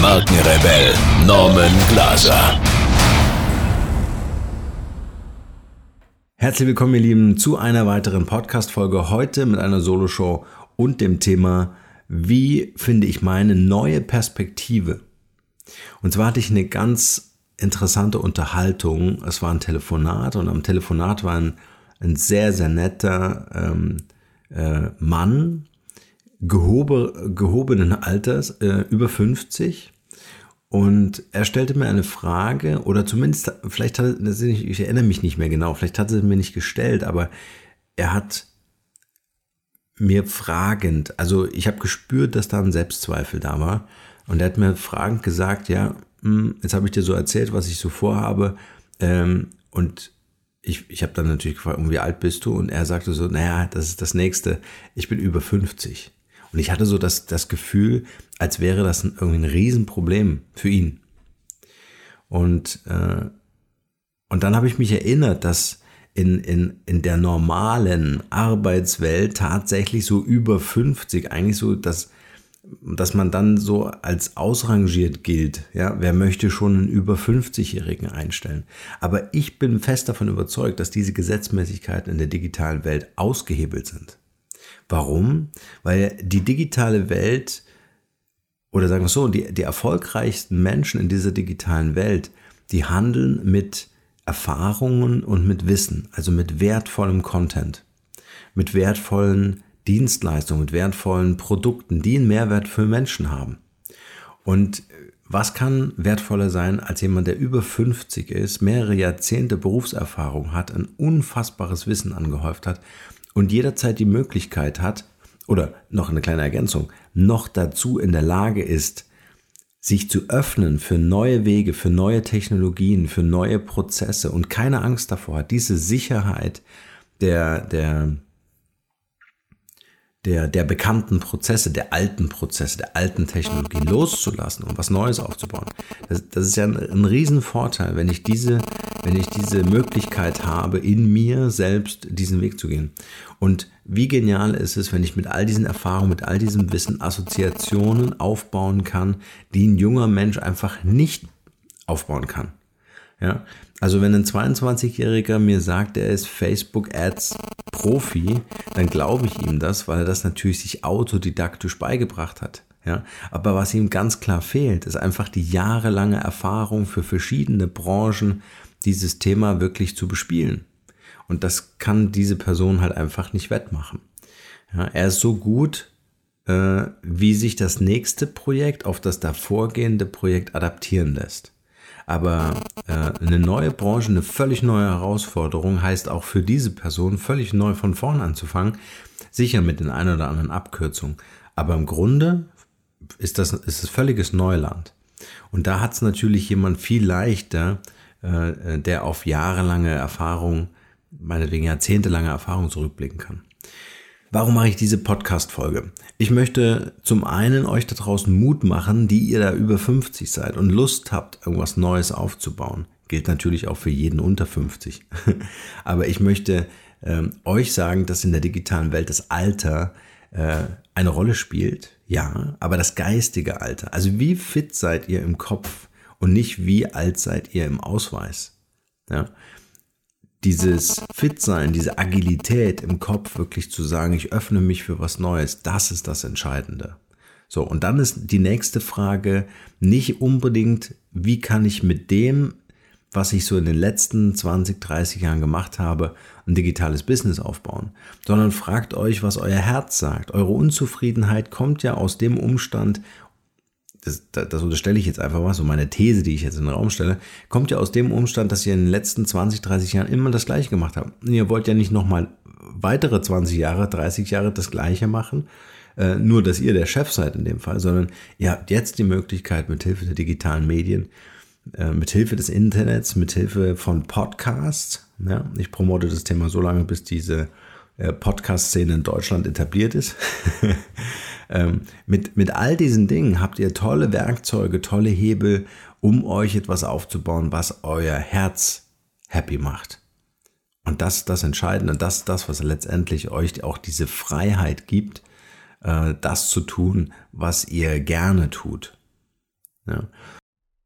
Markenrebell Norman Glaser. Herzlich willkommen, ihr Lieben, zu einer weiteren Podcast-Folge. Heute mit einer Soloshow und dem Thema, wie finde ich meine neue Perspektive? Und zwar hatte ich eine ganz interessante Unterhaltung. Es war ein Telefonat und am Telefonat war ein, ein sehr, sehr netter ähm, äh, Mann, gehobe, gehobenen Alters, äh, über 50. Und er stellte mir eine Frage, oder zumindest, vielleicht hat er, ich erinnere mich nicht mehr genau, vielleicht hat er sie mir nicht gestellt, aber er hat mir fragend, also ich habe gespürt, dass da ein Selbstzweifel da war. Und er hat mir fragend gesagt, ja, hm, jetzt habe ich dir so erzählt, was ich so vorhabe. Ähm, und ich, ich habe dann natürlich gefragt, wie alt bist du? Und er sagte so, naja, das ist das nächste. Ich bin über 50. Und ich hatte so das, das Gefühl, als wäre das ein, irgendwie ein Riesenproblem für ihn. Und, äh, und dann habe ich mich erinnert, dass in, in, in der normalen Arbeitswelt tatsächlich so über 50 eigentlich so das, dass man dann so als ausrangiert gilt. Ja, wer möchte schon einen über 50-Jährigen einstellen? Aber ich bin fest davon überzeugt, dass diese Gesetzmäßigkeiten in der digitalen Welt ausgehebelt sind. Warum? Weil die digitale Welt, oder sagen wir so, die, die erfolgreichsten Menschen in dieser digitalen Welt, die handeln mit Erfahrungen und mit Wissen, also mit wertvollem Content, mit wertvollen Dienstleistungen, mit wertvollen Produkten, die einen Mehrwert für Menschen haben. Und was kann wertvoller sein als jemand, der über 50 ist, mehrere Jahrzehnte Berufserfahrung hat, ein unfassbares Wissen angehäuft hat und jederzeit die Möglichkeit hat, oder noch eine kleine Ergänzung, noch dazu in der Lage ist, sich zu öffnen für neue Wege, für neue Technologien, für neue Prozesse und keine Angst davor hat, diese Sicherheit der, der, der, der bekannten Prozesse, der alten Prozesse, der alten Technologien loszulassen und was Neues aufzubauen. Das, das ist ja ein, ein Riesenvorteil, wenn ich diese, wenn ich diese Möglichkeit habe, in mir selbst diesen Weg zu gehen. Und wie genial ist es, wenn ich mit all diesen Erfahrungen, mit all diesem Wissen Assoziationen aufbauen kann, die ein junger Mensch einfach nicht aufbauen kann. Ja, also wenn ein 22-Jähriger mir sagt, er ist Facebook Ads Profi, dann glaube ich ihm das, weil er das natürlich sich autodidaktisch beigebracht hat. Ja, aber was ihm ganz klar fehlt, ist einfach die jahrelange Erfahrung für verschiedene Branchen, dieses Thema wirklich zu bespielen. Und das kann diese Person halt einfach nicht wettmachen. Ja, er ist so gut, äh, wie sich das nächste Projekt auf das davorgehende Projekt adaptieren lässt. Aber äh, eine neue Branche, eine völlig neue Herausforderung heißt auch für diese Person völlig neu von vorn anzufangen. Sicher mit den ein oder anderen Abkürzungen. Aber im Grunde ist das ist es völliges Neuland. Und da hat es natürlich jemand viel leichter, äh, der auf jahrelange Erfahrung, meinetwegen jahrzehntelange Erfahrung zurückblicken kann. Warum mache ich diese Podcast-Folge? Ich möchte zum einen euch da draußen Mut machen, die ihr da über 50 seid und Lust habt, irgendwas Neues aufzubauen. Gilt natürlich auch für jeden unter 50. Aber ich möchte ähm, euch sagen, dass in der digitalen Welt das Alter äh, eine Rolle spielt. Ja, aber das geistige Alter. Also wie fit seid ihr im Kopf und nicht wie alt seid ihr im Ausweis. Ja, dieses Fitsein, diese Agilität im Kopf wirklich zu sagen, ich öffne mich für was Neues, das ist das Entscheidende. So, und dann ist die nächste Frage nicht unbedingt, wie kann ich mit dem, was ich so in den letzten 20, 30 Jahren gemacht habe, ein digitales Business aufbauen, sondern fragt euch, was euer Herz sagt. Eure Unzufriedenheit kommt ja aus dem Umstand, das, das, unterstelle ich jetzt einfach mal, so meine These, die ich jetzt in den Raum stelle, kommt ja aus dem Umstand, dass ihr in den letzten 20, 30 Jahren immer das Gleiche gemacht habt. Und ihr wollt ja nicht nochmal weitere 20 Jahre, 30 Jahre das Gleiche machen, äh, nur dass ihr der Chef seid in dem Fall, sondern ihr habt jetzt die Möglichkeit, mit Hilfe der digitalen Medien äh, mit Hilfe des Internets, mit Hilfe von Podcasts. Ja, ich promote das Thema so lange, bis diese Podcast-Szene in Deutschland etabliert ist. ähm, mit, mit all diesen Dingen habt ihr tolle Werkzeuge, tolle Hebel, um euch etwas aufzubauen, was euer Herz happy macht. Und das ist das Entscheidende, das ist das, was letztendlich euch auch diese Freiheit gibt, äh, das zu tun, was ihr gerne tut. Ja.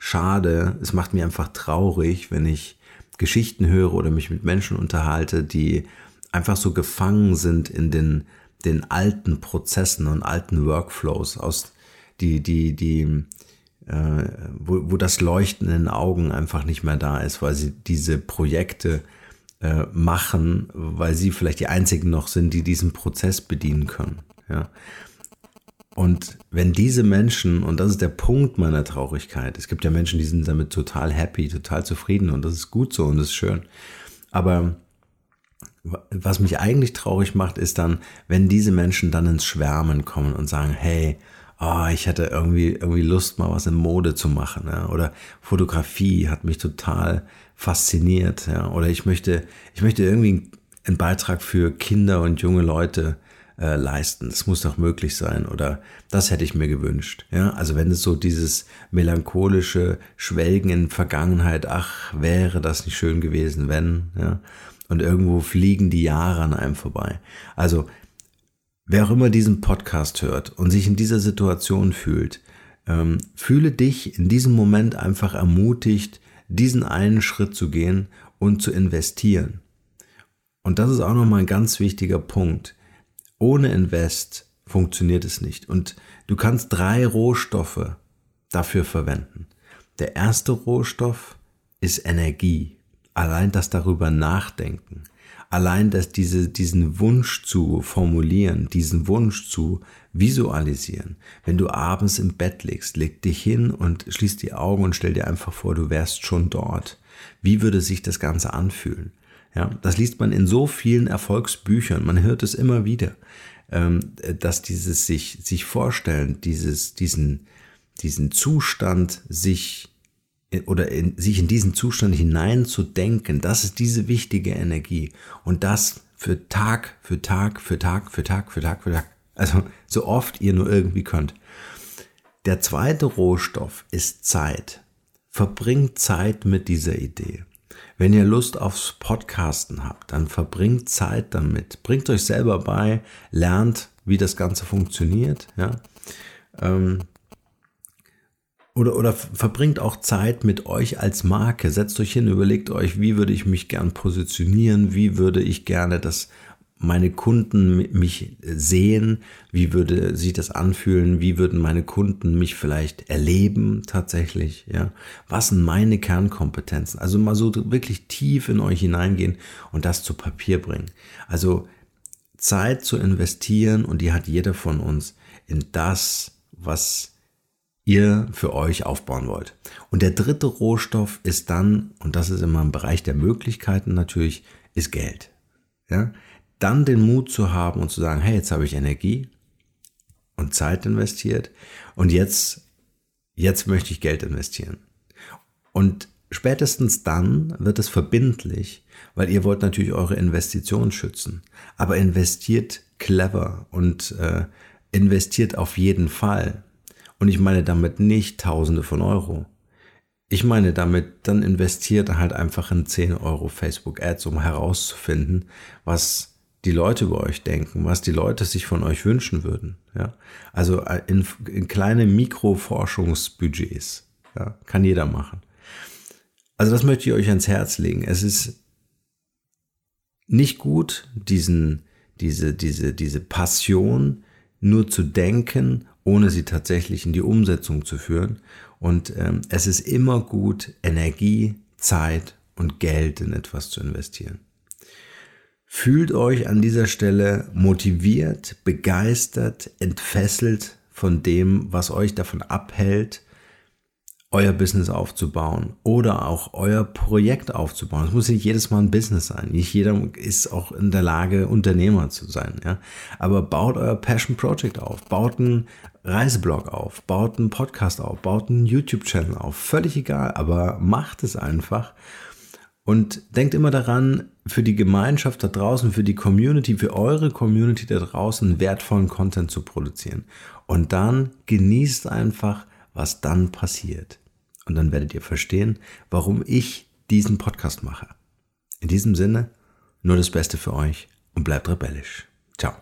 schade. Es macht mir einfach traurig, wenn ich Geschichten höre oder mich mit Menschen unterhalte, die einfach so gefangen sind in den, den alten Prozessen und alten Workflows, aus die, die, die, äh, wo, wo das Leuchten in den Augen einfach nicht mehr da ist, weil sie diese Projekte äh, machen, weil sie vielleicht die einzigen noch sind, die diesen Prozess bedienen können. Ja. Und wenn diese Menschen, und das ist der Punkt meiner Traurigkeit, es gibt ja Menschen, die sind damit total happy, total zufrieden und das ist gut so und das ist schön. Aber was mich eigentlich traurig macht, ist dann, wenn diese Menschen dann ins Schwärmen kommen und sagen, hey, oh, ich hätte irgendwie, irgendwie Lust, mal was in Mode zu machen. Ja? Oder Fotografie hat mich total fasziniert. Ja? Oder ich möchte, ich möchte irgendwie einen Beitrag für Kinder und junge Leute äh, leisten. Das muss doch möglich sein oder das hätte ich mir gewünscht. Ja, also wenn es so dieses melancholische Schwelgen in Vergangenheit, ach, wäre das nicht schön gewesen, wenn, ja, und irgendwo fliegen die Jahre an einem vorbei. Also wer auch immer diesen Podcast hört und sich in dieser Situation fühlt, ähm, fühle dich in diesem Moment einfach ermutigt, diesen einen Schritt zu gehen und zu investieren. Und das ist auch nochmal ein ganz wichtiger Punkt ohne Invest funktioniert es nicht. Und du kannst drei Rohstoffe dafür verwenden. Der erste Rohstoff ist Energie. Allein das darüber nachdenken. Allein das, diese, diesen Wunsch zu formulieren, diesen Wunsch zu visualisieren. Wenn du abends im Bett liegst, leg dich hin und schließ die Augen und stell dir einfach vor, du wärst schon dort. Wie würde sich das Ganze anfühlen? Ja, das liest man in so vielen Erfolgsbüchern. Man hört es immer wieder, ähm, dass dieses sich, sich vorstellen, dieses, diesen, diesen Zustand sich oder in, sich in diesen Zustand hineinzudenken, das ist diese wichtige Energie. Und das für Tag, für Tag, für Tag, für Tag, für Tag, für Tag. Also so oft ihr nur irgendwie könnt. Der zweite Rohstoff ist Zeit. Verbringt Zeit mit dieser Idee. Wenn ihr Lust aufs Podcasten habt, dann verbringt Zeit damit. Bringt euch selber bei, lernt, wie das Ganze funktioniert. Ja? Ähm, oder, oder verbringt auch Zeit mit euch als Marke. Setzt euch hin, überlegt euch, wie würde ich mich gern positionieren, wie würde ich gerne das meine Kunden mich sehen? Wie würde sich das anfühlen? Wie würden meine Kunden mich vielleicht erleben tatsächlich? Ja, was sind meine Kernkompetenzen? Also mal so wirklich tief in euch hineingehen und das zu Papier bringen. Also Zeit zu investieren und die hat jeder von uns in das, was ihr für euch aufbauen wollt. Und der dritte Rohstoff ist dann, und das ist immer im Bereich der Möglichkeiten natürlich, ist Geld. Ja, dann den Mut zu haben und zu sagen, hey, jetzt habe ich Energie und Zeit investiert und jetzt, jetzt möchte ich Geld investieren. Und spätestens dann wird es verbindlich, weil ihr wollt natürlich eure Investition schützen. Aber investiert clever und äh, investiert auf jeden Fall. Und ich meine damit nicht Tausende von Euro. Ich meine damit, dann investiert halt einfach in 10 Euro Facebook Ads, um herauszufinden, was die Leute über euch denken, was die Leute sich von euch wünschen würden. Ja? Also äh, in, in kleine Mikroforschungsbudgets. Ja? Kann jeder machen. Also das möchte ich euch ans Herz legen. Es ist nicht gut, diesen, diese, diese, diese Passion nur zu denken, ohne sie tatsächlich in die Umsetzung zu führen. Und ähm, es ist immer gut, Energie, Zeit und Geld in etwas zu investieren. Fühlt euch an dieser Stelle motiviert, begeistert, entfesselt von dem, was euch davon abhält, euer Business aufzubauen oder auch euer Projekt aufzubauen. Es muss nicht jedes Mal ein Business sein. Nicht jeder ist auch in der Lage, Unternehmer zu sein. Ja? Aber baut euer Passion Project auf, baut einen Reiseblog auf, baut einen Podcast auf, baut einen YouTube-Channel auf. Völlig egal, aber macht es einfach. Und denkt immer daran, für die Gemeinschaft da draußen, für die Community, für eure Community da draußen wertvollen Content zu produzieren. Und dann genießt einfach, was dann passiert. Und dann werdet ihr verstehen, warum ich diesen Podcast mache. In diesem Sinne, nur das Beste für euch und bleibt rebellisch. Ciao.